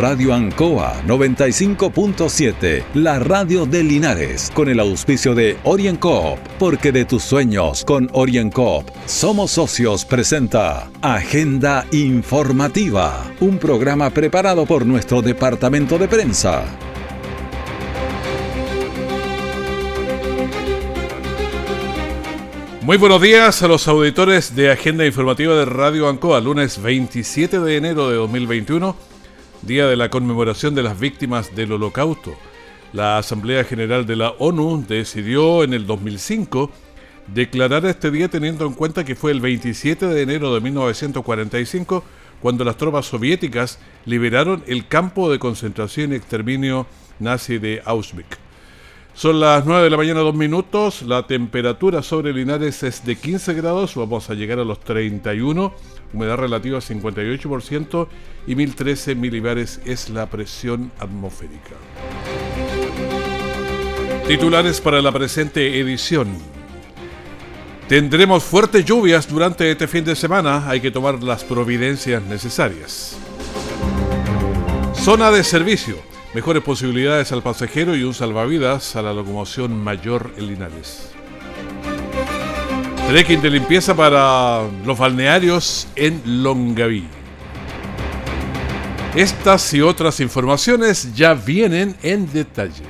Radio Ancoa 95.7, la radio de Linares, con el auspicio de OrienCoop, porque de tus sueños con OrienCoop somos socios presenta Agenda Informativa, un programa preparado por nuestro departamento de prensa. Muy buenos días a los auditores de Agenda Informativa de Radio Ancoa, lunes 27 de enero de 2021, día de la conmemoración de las víctimas del Holocausto. La Asamblea General de la ONU decidió en el 2005 declarar este día teniendo en cuenta que fue el 27 de enero de 1945 cuando las tropas soviéticas liberaron el campo de concentración y exterminio nazi de Auschwitz. Son las 9 de la mañana, 2 minutos. La temperatura sobre Linares es de 15 grados. Vamos a llegar a los 31. Humedad relativa 58% y 1013 milibares es la presión atmosférica. Titulares para la presente edición. Tendremos fuertes lluvias durante este fin de semana. Hay que tomar las providencias necesarias. Zona de servicio mejores posibilidades al pasajero y un salvavidas a la locomoción mayor en Linares. Trekking de limpieza para los balnearios en Longaví. Estas y otras informaciones ya vienen en detalle.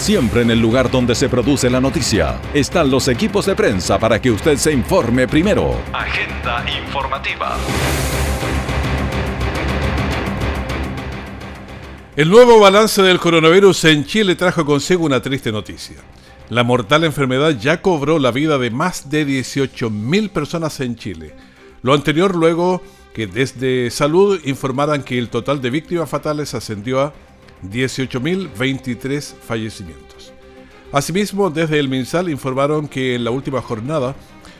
siempre en el lugar donde se produce la noticia. Están los equipos de prensa para que usted se informe primero. Agenda informativa. El nuevo balance del coronavirus en Chile trajo consigo una triste noticia. La mortal enfermedad ya cobró la vida de más de 18.000 personas en Chile. Lo anterior luego que desde salud informaran que el total de víctimas fatales ascendió a 18.023 fallecimientos. Asimismo, desde el MinSal informaron que en la última jornada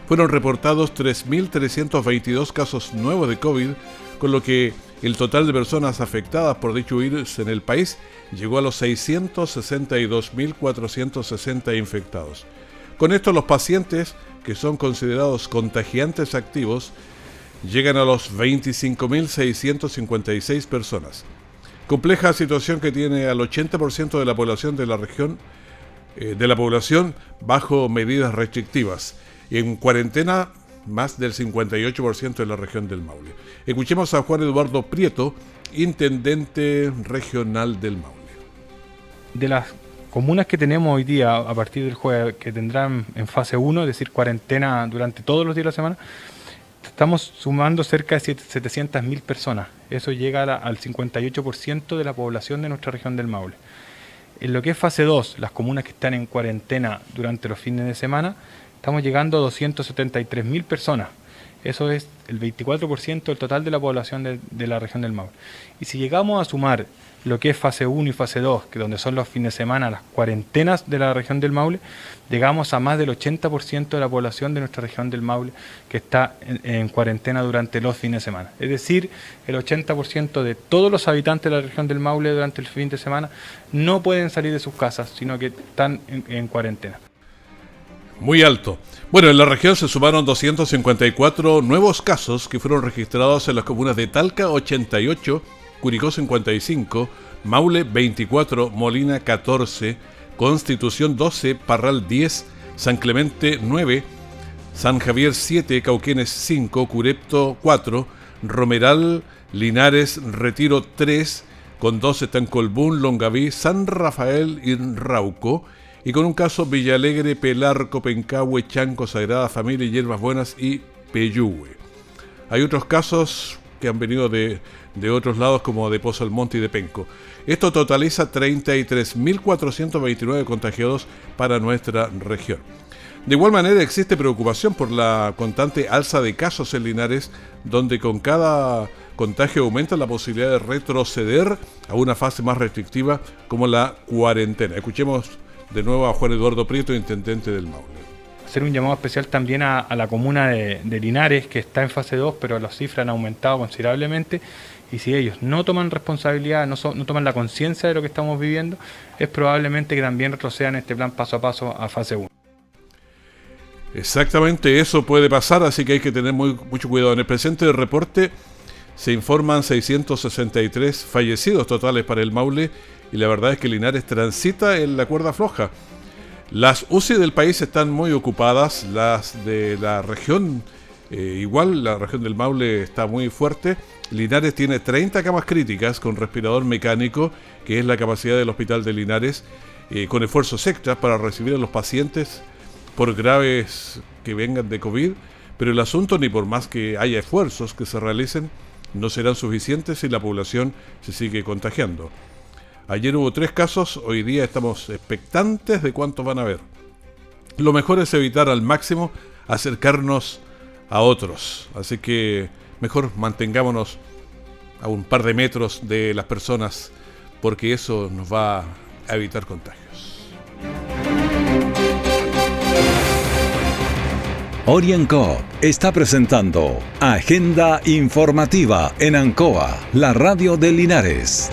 fueron reportados 3.322 casos nuevos de COVID, con lo que el total de personas afectadas por dicho virus en el país llegó a los 662.460 infectados. Con esto los pacientes que son considerados contagiantes activos llegan a los 25.656 personas. Compleja situación que tiene al 80% de la población de la región, eh, de la población bajo medidas restrictivas. Y en cuarentena, más del 58% de la región del Maule. Escuchemos a Juan Eduardo Prieto, intendente regional del Maule. De las comunas que tenemos hoy día, a partir del jueves, que tendrán en fase 1, es decir, cuarentena durante todos los días de la semana, Estamos sumando cerca de 700.000 personas. Eso llega al 58% de la población de nuestra región del Maule. En lo que es fase 2, las comunas que están en cuarentena durante los fines de semana, estamos llegando a 273.000 personas. Eso es el 24% del total de la población de, la región del Maule. Y si llegamos a sumar lo que es fase 1 y fase 2, que donde son los fines de semana, las cuarentenas de la región del Maule, llegamos a más del 80% de la población de nuestra región del Maule que está en, cuarentena durante los fines de semana. Es decir, el 80% de todos los habitantes de la región del Maule durante el fin de semana no pueden salir de sus casas, sino que están en cuarentena. Muy alto. Bueno, en la región se sumaron 254 nuevos casos que fueron registrados en las comunas de Talca 88, Curicó 55, Maule 24, Molina 14, Constitución 12, Parral 10, San Clemente 9, San Javier 7, Cauquenes 5, Curepto 4, Romeral, Linares, Retiro 3, con 12 están Colbún, Longaví, San Rafael y Rauco, y con un caso Villalegre, Pelar, Copencahue, Chanco, Sagrada Familia, Hierbas Buenas y Peyúgue. Hay otros casos que han venido de de otros lados como de Pozo Almonte y de Penco. Esto totaliza 33.429 contagiados para nuestra región. De igual manera existe preocupación por la constante alza de casos en Linares, donde con cada contagio aumenta la posibilidad de retroceder a una fase más restrictiva como la cuarentena. Escuchemos de nuevo a Juan Eduardo Prieto, intendente del Maule. Hacer un llamado especial también a, la comuna de, Linares, que está en fase 2, pero las cifras han aumentado considerablemente. Y si ellos no toman responsabilidad, no, no toman la conciencia de lo que estamos viviendo, es probablemente que también retrocedan este plan paso a paso a fase 1. Exactamente eso puede pasar, así que hay que tener muy, mucho cuidado. En el presente reporte se informan 663 fallecidos totales para el Maule y la verdad es que Linares transita en la cuerda floja. Las UCI del país están muy ocupadas, las de la región eh, igual, la región del Maule está muy fuerte. Linares tiene 30 camas críticas con respirador mecánico, que es la capacidad del hospital de Linares, eh, con esfuerzos extras para recibir a los pacientes por graves que vengan de COVID, pero el asunto ni por más que haya esfuerzos que se realicen, no serán suficientes si la población se sigue contagiando. Ayer hubo tres casos, hoy día estamos expectantes de cuántos van a haber. Lo mejor es evitar al máximo acercarnos a otros, así que mejor mantengámonos a un par de metros de las personas porque eso nos va a evitar contagios. Orienco está presentando Agenda Informativa en Ancoa, la radio de Linares.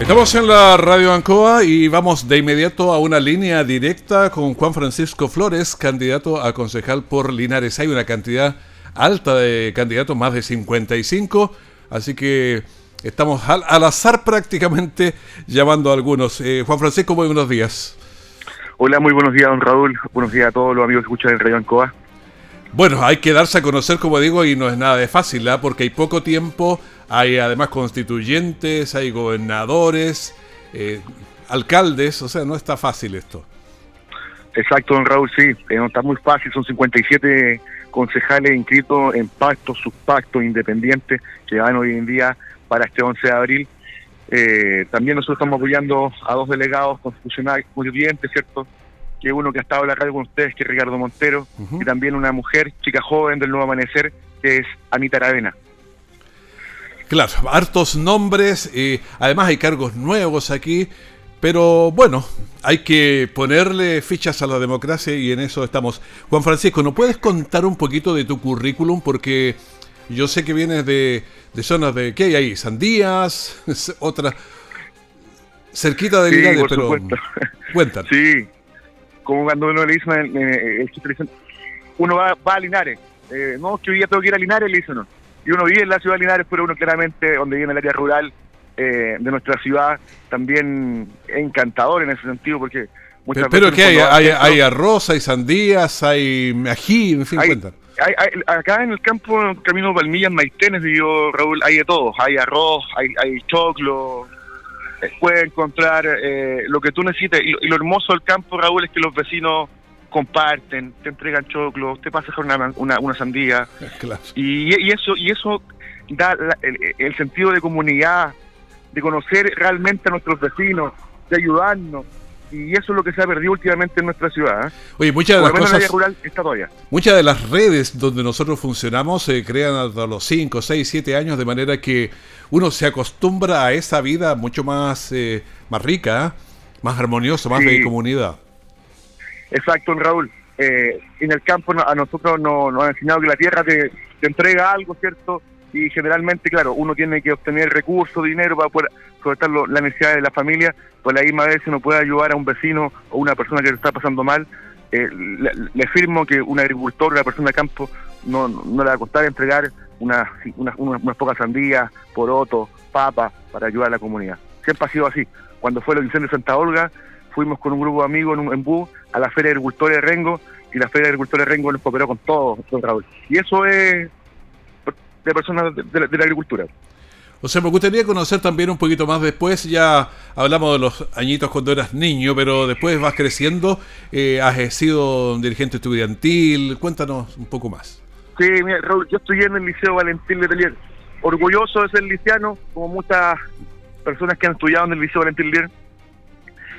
Estamos en la Radio Ancoa y vamos de inmediato a una línea directa con Juan Francisco Flores, candidato a concejal por Linares. Hay una cantidad alta de candidatos, más de 55, así que estamos al, azar prácticamente llamando a algunos. Eh, Juan Francisco, muy buenos días. Hola, muy buenos días, don Raúl. Buenos días a todos los amigos que escuchan el Radio Ancoa. Bueno, hay que darse a conocer, como digo, y no es nada de fácil, ¿ah? porque hay poco tiempo hay además constituyentes, hay gobernadores, eh, alcaldes, o sea, no está fácil esto. Exacto, don Raúl, sí, eh, no está muy fácil, son 57 concejales inscritos en pactos, subpactos independientes que van hoy en día para este 11 de abril. Eh, también nosotros estamos apoyando a dos delegados constitucionales constituyentes, ¿cierto? Que uno que ha estado en la radio con ustedes, que es Ricardo Montero, y también una mujer, chica joven del Nuevo Amanecer, que es Anita Aravena. Claro, hartos nombres, y además hay cargos nuevos aquí, pero bueno, hay que ponerle fichas a la democracia y en eso estamos. Juan Francisco, ¿no puedes contar un poquito de tu currículum? Porque yo sé que vienes de, zonas de, ¿qué hay ahí? Sandías, otra, cerquita de Linares, pero cuéntanos. Sí, como cuando uno le dice, eh, uno va, a Linares, eh, no, que hoy día tengo que ir a Linares, le dice no y uno vive en la ciudad de Linares, pero uno claramente, donde vive en el área rural eh, de nuestra ciudad, también es encantador en ese sentido, porque muchas pero, veces... Pero hay, hay, arroz, hay sandías, hay ají, en fin, hay, acá en el campo, camino Palmillas, Maitenes, digo Raúl, hay de todo, hay arroz, hay, hay choclo, eh, puedes encontrar eh, lo que tú necesites, y, lo hermoso del campo, Raúl, es que los vecinos comparten, te entregan choclo, te pasas con una, una, sandía. Y, eso y eso da el, sentido de comunidad, de conocer realmente a nuestros vecinos, de ayudarnos. Y eso es lo que se ha perdido últimamente en nuestra ciudad. ¿eh? Oye, muchas de las cosas, Muchas de las redes donde nosotros funcionamos se crean a los 5, 6, 7 años, de manera que uno se acostumbra a esa vida mucho más, eh, más rica, ¿eh? más armoniosa, más de comunidad. Exacto, Raúl. Eh, en el campo a nosotros nos, han enseñado que la tierra te, entrega algo, ¿cierto? Y generalmente, claro, uno tiene que obtener recursos, dinero para poder solventar las necesidades de la familia, pues la misma vez uno puede ayudar a un vecino o una persona que lo está pasando mal. Eh, le, firmo que un agricultor, una persona de campo, no, le va a costar entregar unas, pocas sandías, porotos, papas para ayudar a la comunidad. Siempre ha sido así. Cuando fue la edición de Santa Olga, fuimos con un grupo de amigos en, un, en bus a la Feria de Agricultores de Rengo y la Feria de Agricultores de Rengo nos cooperó con todo, don Raúl. Y eso es de personas de, de, la agricultura. O sea, me gustaría conocer también un poquito más después, ya hablamos de los añitos cuando eras niño, pero después vas creciendo, eh, has sido dirigente estudiantil, cuéntanos un poco más. Sí, mira, Raúl, yo estudié en el Liceo Valentín Letelier, orgulloso de ser liciano, como muchas personas que han estudiado en el Liceo Valentín Letelier.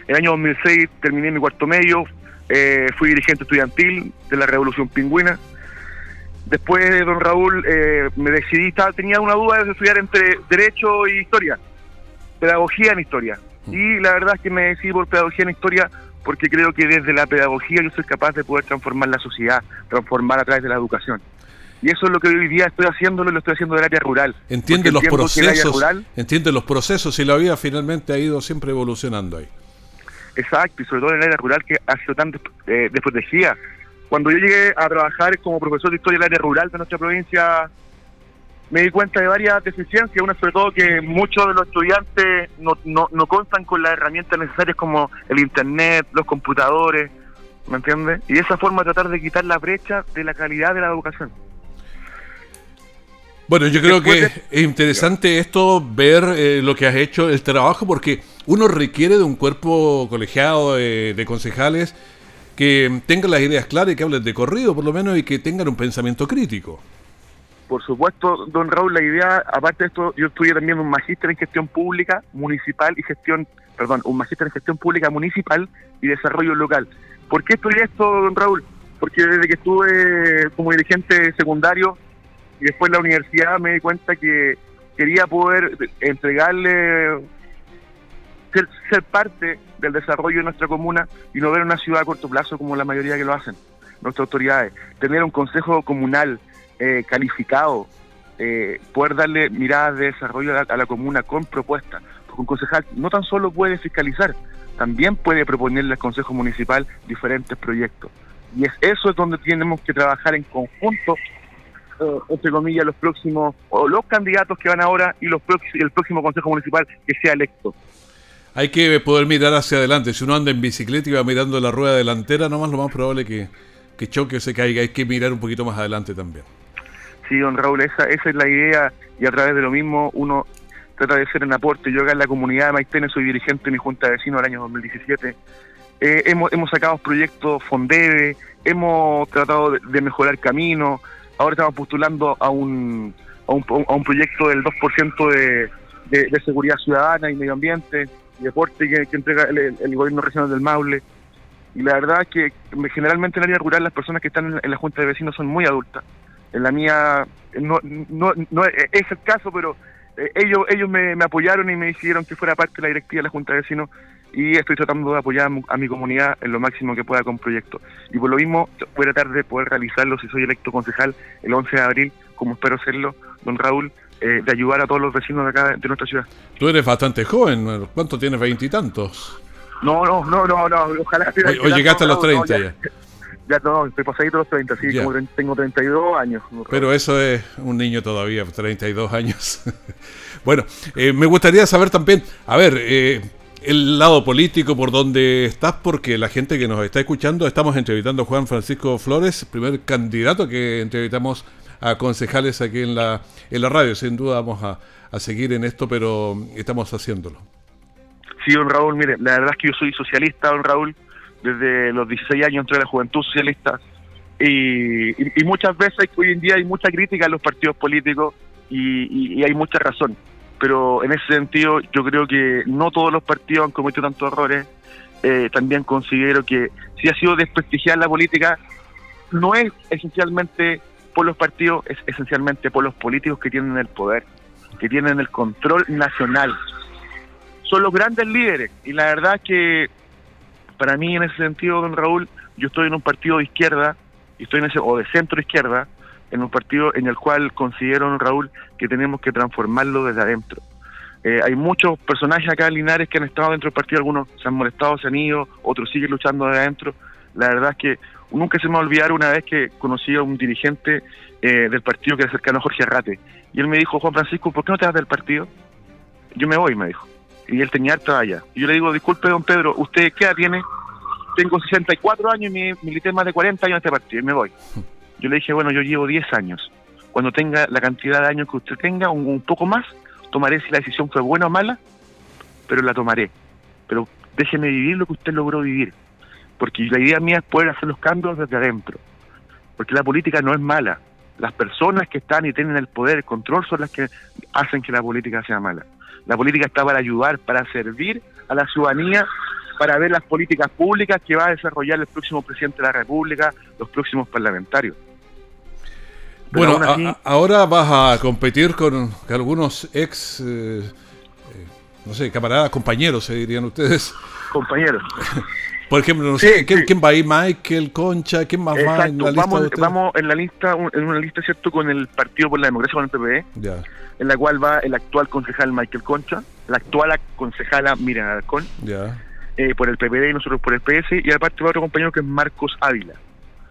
El año 2006 terminé mi cuarto medio, eh, fui dirigente estudiantil de la Revolución Pingüina. Después, don Raúl, eh, me decidí, estaba, tenía una duda de estudiar entre Derecho y Historia, Pedagogía en Historia. Mm. Y la verdad es que me decidí por Pedagogía en Historia porque creo que desde la pedagogía yo soy capaz de poder transformar la sociedad, transformar a través de la educación. Y eso es lo que hoy día estoy haciéndolo y lo estoy haciendo del área rural. Entiende los procesos, entiende los procesos y la vida finalmente ha ido siempre evolucionando ahí. Exacto, y sobre todo en el área rural que ha sido tan eh, desprotegida. Cuando yo llegué a trabajar como profesor de historia en el área rural de nuestra provincia, me di cuenta de varias deficiencias, una sobre todo que muchos de los estudiantes no, no, no constan con las herramientas necesarias como el internet, los computadores, ¿me entiendes? Y esa forma de tratar de quitar la brecha de la calidad de la educación. Bueno, yo creo que es interesante esto, ver eh, lo que has hecho, el trabajo, porque uno requiere de un cuerpo colegiado de, concejales que tengan las ideas claras y que hablen de corrido, por lo menos, y que tengan un pensamiento crítico. Por supuesto, don Raúl, la idea, aparte de esto, yo estudié también un magíster en gestión pública municipal y gestión, perdón, un magíster en gestión pública municipal y desarrollo local. ¿Por qué estudié esto, don Raúl? Porque desde que estuve como dirigente secundario y después en la universidad me di cuenta que quería poder entregarle, ser, parte del desarrollo de nuestra comuna y no ver una ciudad a corto plazo como la mayoría que lo hacen, nuestras autoridades. Tener un consejo comunal eh, calificado, eh, poder darle miradas de desarrollo a la, comuna con propuestas. Porque un concejal no tan solo puede fiscalizar, también puede proponerle al Consejo Municipal diferentes proyectos. Y es eso es donde tenemos que trabajar en conjunto eh, entre comillas, los próximos, o los candidatos que van ahora y los el próximo Consejo Municipal que sea electo. Hay que poder mirar hacia adelante. Si uno anda en bicicleta y va mirando la rueda delantera, nomás lo más probable que, que choque o se caiga. Hay que mirar un poquito más adelante también. Sí, don Raúl, esa, esa es la idea y a través de lo mismo uno trata de hacer un aporte. Yo acá en la comunidad de Maitene soy dirigente de mi junta de vecinos el año 2017. Eh, hemos, hemos sacado proyectos Fondebe, hemos tratado de, de mejorar caminos, ahora estamos postulando a un, a un, a un proyecto del 2% de, de, seguridad ciudadana y medio ambiente y deporte que, entrega el, gobierno regional del Maule. Y la verdad es que generalmente en el área rural las personas que están en, la Junta de Vecinos son muy adultas. En la mía no, no, no es el caso, pero eh, ellos ellos me, me, apoyaron y me decidieron que fuera parte de la directiva de la Junta de Vecinos y estoy tratando de apoyar a mi, comunidad en lo máximo que pueda con proyectos. Y por lo mismo voy a tratar de poder realizarlo si soy electo concejal el 11 de abril, como espero serlo, don Raúl, eh, de ayudar a todos los vecinos de acá de nuestra ciudad. Tú eres bastante joven, ¿cuánto tienes? ¿Veintitantos? No, no, no, no, no, ojalá... Hoy, llegaste a los 30 ya. ya. no, estoy pasadito los 30, sí, como tengo 32 años. Pero eso es un niño todavía, 32 años. bueno, eh, me gustaría saber también, a ver, eh, el lado político por donde estás, porque la gente que nos está escuchando, estamos entrevistando a Juan Francisco Flores, primer candidato que entrevistamos a concejales aquí en la, en la radio. Sin duda vamos a, seguir en esto, pero estamos haciéndolo. Sí, don Raúl, mire, la verdad es que yo soy socialista, don Raúl, desde los 16 años entré a la juventud socialista y, muchas veces hoy en día hay mucha crítica a los partidos políticos y, y hay mucha razón pero en ese sentido yo creo que no todos los partidos han cometido tantos errores. Eh, también considero que si ha sido desprestigiar la política, no es esencialmente por los partidos, es esencialmente por los políticos que tienen el poder, que tienen el control nacional. Son los grandes líderes y la verdad que para mí en ese sentido, don Raúl, yo estoy en un partido de izquierda, y estoy en ese, o de centro izquierda, en un partido en el cual considero, Raúl, que tenemos que transformarlo desde adentro. Eh, hay muchos personajes acá en Linares que han estado dentro del partido, algunos se han molestado, se han ido, otros siguen luchando desde adentro. La verdad es que Nunca se me va a olvidar una vez que conocí a un dirigente eh, del partido que era cercano a Jorge Arrate. Y él me dijo, Juan Francisco, ¿por qué no te vas del partido? Yo me voy, me dijo. Y él tenía harta allá. Y yo le digo, disculpe, don Pedro, ¿usted qué edad tiene? Tengo 64 años y me milité más de 40 años en este partido y me voy. Yo le dije, bueno, yo llevo 10 años. Cuando tenga la cantidad de años que usted tenga, un, un poco más, tomaré si la decisión fue buena o mala, pero la tomaré. Pero déjeme vivir lo que usted logró vivir. Porque la idea mía es poder hacer los cambios desde adentro. Porque la política no es mala. Las personas que están y tienen el poder, el control, son las que hacen que la política sea mala. La política está para ayudar, para servir a la ciudadanía, para ver las políticas públicas que va a desarrollar el próximo presidente de la República, los próximos parlamentarios. Pero Bueno, así- a- ahora vas a competir con algunos ex, eh, eh, no sé, camaradas, compañeros, se dirían ustedes. compañeros. Por ejemplo, no Sí, sé, ¿quién, sí. quién va ahí? Michael, Concha, ¿quién más va en la Exacto, lista vamos, vamos en la lista, un- en una lista, ¿cierto?, con el Partido por la Democracia, con el Ya, en la cual va el actual concejal Michael Concha, la actual concejala Miriam Alarcón, eh, por el PPD y nosotros por el PS, y aparte va otro compañero que es Marcos Ávila.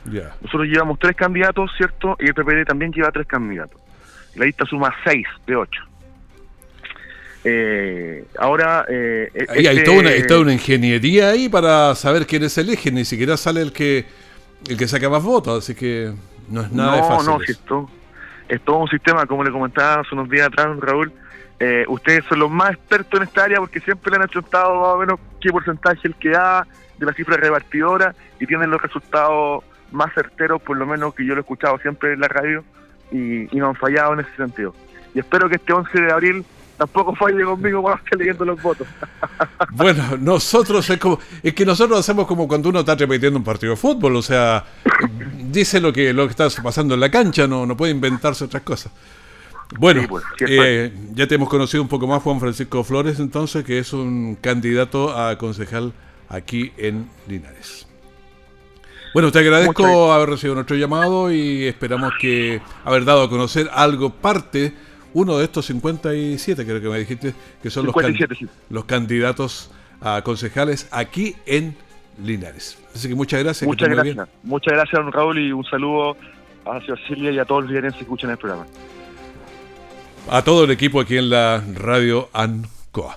ya. Nosotros llevamos tres candidatos, ¿cierto? Y el PPD también lleva tres candidatos. La lista suma seis de ocho. Eh, ahora... Eh, Ahí hay este- toda una, hay toda una ingeniería ahí para saber quiénes eligen, ni siquiera sale el que el que saca más votos, así que no es nada de no, fácil. no, eso. si esto es todo un sistema, como le comentaba hace unos días atrás, Raúl. eh, ustedes son los más expertos en esta área porque siempre le han achuntado más o menos qué porcentaje el que da de la cifra repartidora y tienen los resultados más certeros, por lo menos que yo lo he escuchado siempre en la radio y, y no han fallado en ese sentido. Y espero que este 11 de abril tampoco falle conmigo cuando esté leyendo los votos. Bueno, nosotros es como es que nosotros hacemos como cuando uno está repitiendo un partido de fútbol, o sea, dice lo que lo que está pasando en la cancha, no no puede inventarse otras cosas. Bueno, Sí, pues, eh, ya te hemos conocido un poco más Juan Francisco Flores, entonces, que es un candidato a concejal aquí en Linares. Bueno, te agradezco haber recibido nuestro llamado y esperamos que haber dado a conocer algo, parte, uno de estos 57, creo que me dijiste, que son los, can- 57, sí. los candidatos a concejales aquí en Linares. Así que muchas gracias. Muchas gracias. Muchas gracias, don Raúl, y un saludo a Silvia y a todos los líderes que escuchan el programa. A todo el equipo aquí en la radio ANCOA.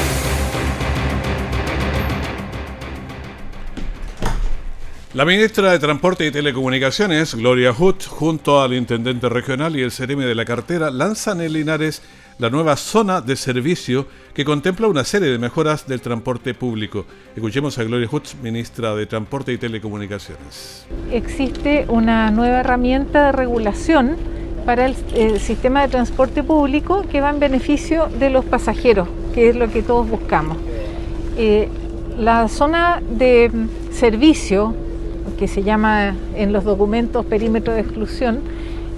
La ministra de Transporte y Telecomunicaciones, Gloria Hood, junto al intendente regional y el CRM de la cartera, lanzan en Linares la nueva zona de servicio que contempla una serie de mejoras del transporte público. Escuchemos a Gloria Hood, ministra de Transporte y Telecomunicaciones. existe una nueva herramienta de regulación para el, sistema de transporte público que va en beneficio de los pasajeros, que es lo que todos buscamos. Eh, la zona de servicio, que se llama en los documentos perímetro de exclusión,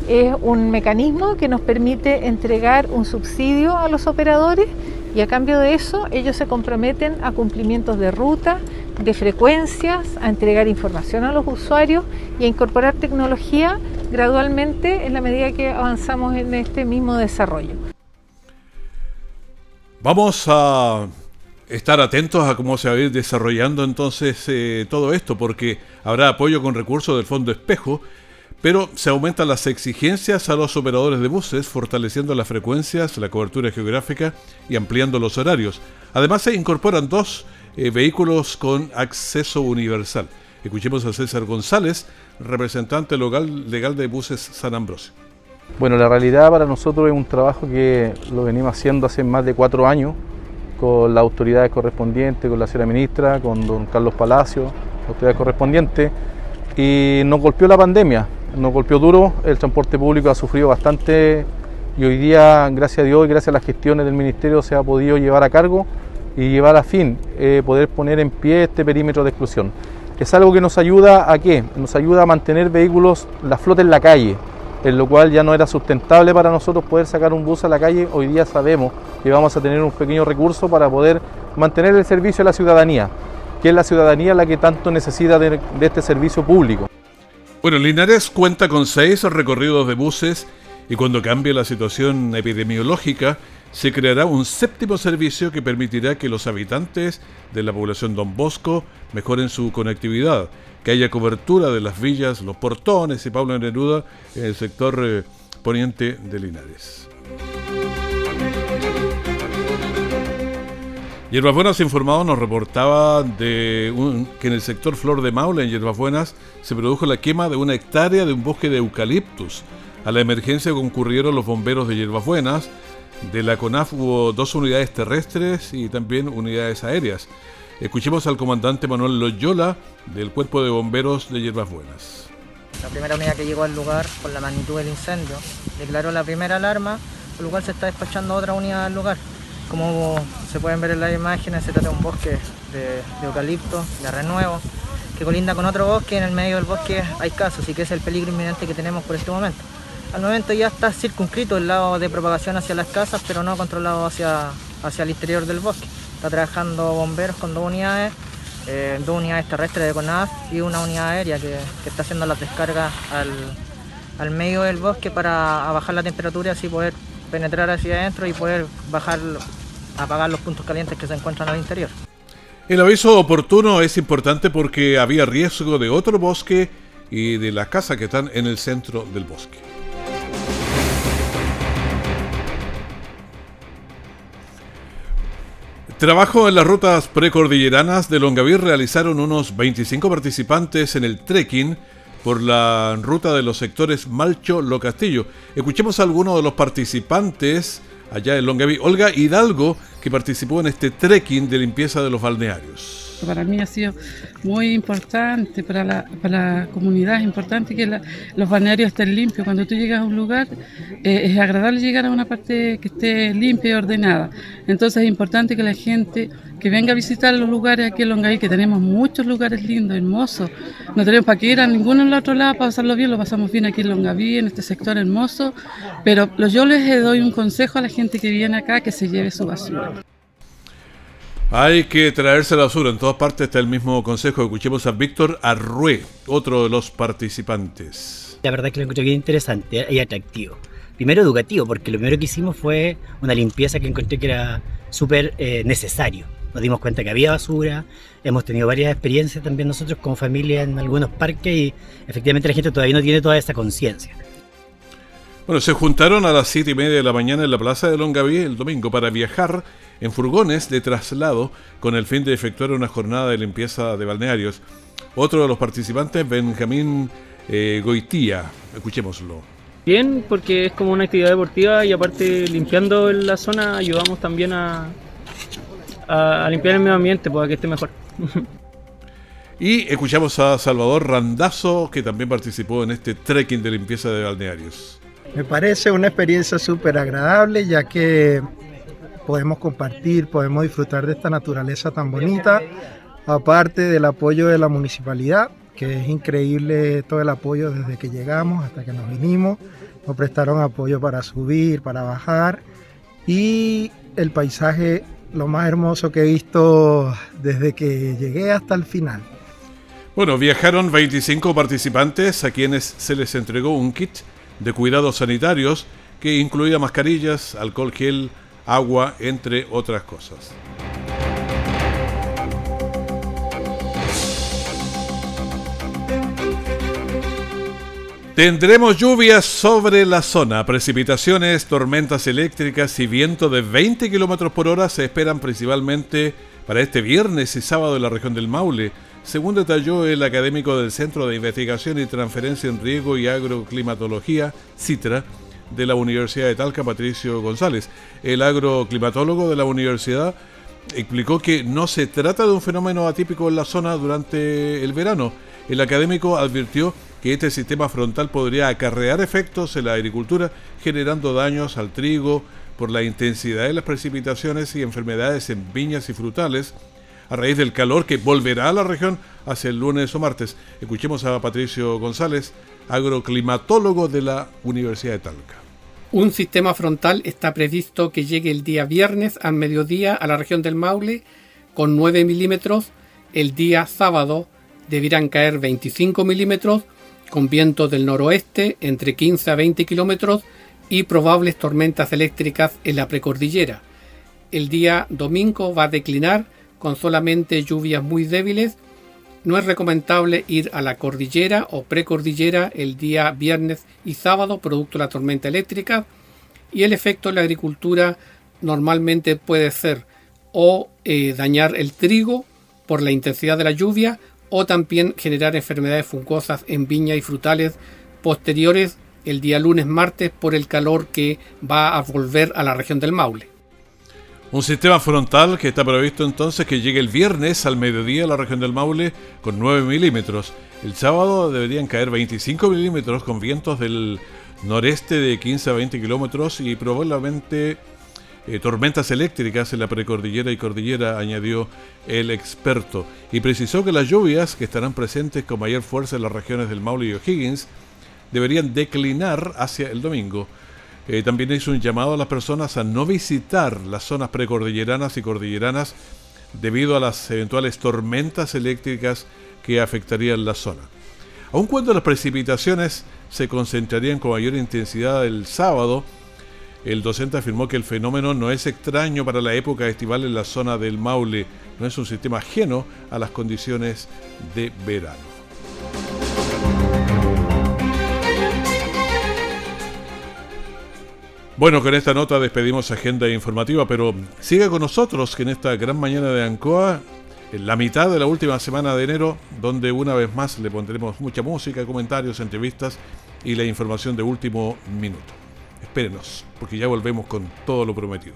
es un mecanismo que nos permite entregar un subsidio a los operadores y a cambio de eso ellos se comprometen a cumplimientos de ruta, de frecuencias, a entregar información a los usuarios y a incorporar tecnología gradualmente en la medida que avanzamos en este mismo desarrollo. Vamos a estar atentos a cómo se va a ir desarrollando entonces eh, todo esto, porque habrá apoyo con recursos del Fondo Espejo, pero se aumentan las exigencias a los operadores de buses, fortaleciendo las frecuencias, la cobertura geográfica y ampliando los horarios. Además se incorporan dos eh, vehículos con acceso universal. Escuchemos a César González, representante local legal de Buses San Ambrosio. Bueno, la realidad para nosotros es un trabajo que lo venimos haciendo hace más de cuatro años con las autoridades correspondientes, con la señora ministra, con don Carlos Palacio, autoridades correspondientes, y nos golpeó la pandemia, nos golpeó duro, el transporte público ha sufrido bastante y hoy día, gracias a Dios y gracias a las gestiones del Ministerio, se ha podido llevar a cargo y llevar a fin eh, poder poner en pie este perímetro de exclusión. Es algo que nos ayuda a qué? Nos ayuda a mantener vehículos, la flota en la calle, en lo cual ya no era sustentable para nosotros poder sacar un bus a la calle. Hoy día sabemos que vamos a tener un pequeño recurso para poder mantener el servicio a la ciudadanía, que es la ciudadanía la que tanto necesita de, este servicio público. Bueno, Linares cuenta con seis recorridos de buses y cuando cambie la situación epidemiológica, se creará un séptimo servicio que permitirá que los habitantes de la población Don Bosco mejoren su conectividad, que haya cobertura de las villas, los portones y Pablo Neruda en el sector eh, poniente de Linares. Hierbas Buenas Informado nos reportaba que en el sector Flor de Maule, en Hierbas Buenas, se produjo la quema de una hectárea de un bosque de eucaliptus. A la emergencia concurrieron los bomberos de Hierbas Buenas, de la CONAF hubo dos unidades terrestres y también unidades aéreas. Escuchemos al comandante Manuel Loyola del Cuerpo de Bomberos de Hierbas Buenas. La primera unidad que llegó al lugar con la magnitud del incendio declaró la primera alarma, por lo cual se está despachando otra unidad al lugar. Como se pueden ver en las imágenes, se trata de un bosque de, de eucalipto, de renuevo, que colinda con otro bosque. En el medio del bosque hay casos y que es el peligro inminente que tenemos por este momento. Al momento ya está circunscrito el lado de propagación hacia las casas, pero no controlado hacia, hacia el interior del bosque. Está trabajando bomberos con dos unidades, eh, dos unidades terrestres de CONAF y una unidad aérea que, está haciendo las descargas al, medio del bosque para bajar la temperatura y así poder penetrar hacia adentro y poder bajar, apagar los puntos calientes que se encuentran al interior. El aviso oportuno es importante porque había riesgo de otro bosque y de las casas que están en el centro del bosque. Trabajo en las rutas precordilleranas de Longaví realizaron unos 25 participantes en el trekking por la ruta de los sectores Malcho-Lo Castillo. Escuchemos a algunos de los participantes allá en Longaví. Olga Hidalgo, que participó en este trekking de limpieza de los balnearios para mí ha sido muy importante, para la, para la comunidad es importante que los balnearios estén limpios. Cuando tú llegas a un lugar, eh, es agradable llegar a una parte que esté limpia y ordenada. Entonces es importante que la gente que venga a visitar los lugares aquí en Longaví, que tenemos muchos lugares lindos, hermosos. No tenemos para qué ir a ninguno en el otro lado para pasarlo bien, lo pasamos bien aquí en Longaví, en este sector hermoso. Pero yo les doy un consejo a la gente que viene acá que se lleve su basura. Hay que traerse la basura. En todas partes está el mismo consejo. Escuchemos a Víctor Arrué, otro de los participantes. La verdad es que lo encontré bien interesante y atractivo. Primero educativo, porque lo primero que hicimos fue una limpieza que encontré que era súper eh, necesario. Nos dimos cuenta que había basura, hemos tenido varias experiencias también nosotros como familia en algunos parques y efectivamente la gente todavía no tiene toda esa conciencia. Bueno, se juntaron a las 7 y media de la mañana en la plaza de Longaví el domingo para viajar en furgones de traslado con el fin de efectuar una jornada de limpieza de balnearios. Otro de los participantes, Benjamín eh, Goitía. Escuchémoslo. Bien, porque es como una actividad deportiva y aparte limpiando la zona ayudamos también a, a, limpiar el medio ambiente para que esté mejor. Y escuchamos a Salvador Randazo, que también participó en este trekking de limpieza de balnearios. Me parece una experiencia súper agradable ya que podemos compartir, podemos disfrutar de esta naturaleza tan bonita, aparte del apoyo de la municipalidad, que es increíble todo el apoyo desde que llegamos hasta que nos vinimos. Nos prestaron apoyo para subir, para bajar y el paisaje lo más hermoso que he visto desde que llegué hasta el final. Bueno, viajaron 25 participantes a quienes se les entregó un kit de cuidados sanitarios que incluía mascarillas, alcohol gel, agua, entre otras cosas. Tendremos lluvias sobre la zona, precipitaciones, tormentas eléctricas y viento de 20 km por hora se esperan principalmente para este viernes y sábado en la región del Maule, según detalló el académico del Centro de Investigación y Transferencia en Riego y Agroclimatología, CITRA, de la Universidad de Talca, Patricio González. El agroclimatólogo de la universidad explicó que no se trata de un fenómeno atípico en la zona durante el verano. El académico advirtió que este sistema frontal podría acarrear efectos en la agricultura, generando daños al trigo por la intensidad de las precipitaciones y enfermedades en viñas y frutales, a raíz del calor que volverá a la región hacia el lunes o martes. Escuchemos a Patricio González, agroclimatólogo de la Universidad de Talca. Un sistema frontal está previsto que llegue el día viernes al mediodía a la región del Maule con 9 milímetros. El día sábado deberán caer 25 milímetros con vientos del noroeste entre 15 a 20 kilómetros y probables tormentas eléctricas en la precordillera. El día domingo va a declinar con solamente lluvias muy débiles. No es recomendable ir a la cordillera o precordillera el día viernes y sábado producto de la tormenta eléctrica y el efecto en la agricultura normalmente puede ser o eh, dañar el trigo por la intensidad de la lluvia o también generar enfermedades fungosas en viñas y frutales posteriores el día lunes martes por el calor que va a volver a la región del Maule. Un sistema frontal que está previsto entonces que llegue el viernes al mediodía a la región del Maule con 9 milímetros. El sábado deberían caer 25 milímetros con vientos del noreste de 15 a 20 kilómetros y probablemente eh, tormentas eléctricas en la precordillera y cordillera, añadió el experto. Y precisó que las lluvias que estarán presentes con mayor fuerza en las regiones del Maule y O'Higgins deberían declinar hacia el domingo. Eh, también hizo un llamado a las personas a no visitar las zonas precordilleranas y cordilleranas debido a las eventuales tormentas eléctricas que afectarían la zona. Aun cuando las precipitaciones se concentrarían con mayor intensidad el sábado, el docente afirmó que el fenómeno no es extraño para la época estival en la zona del Maule, no es un sistema ajeno a las condiciones de verano. Bueno, con esta nota despedimos agenda informativa, pero siga con nosotros que en esta gran mañana de Ancoa, en la mitad de la última semana de enero, donde una vez más le pondremos mucha música, comentarios, entrevistas y la información de último minuto. Espérenos, porque ya volvemos con todo lo prometido.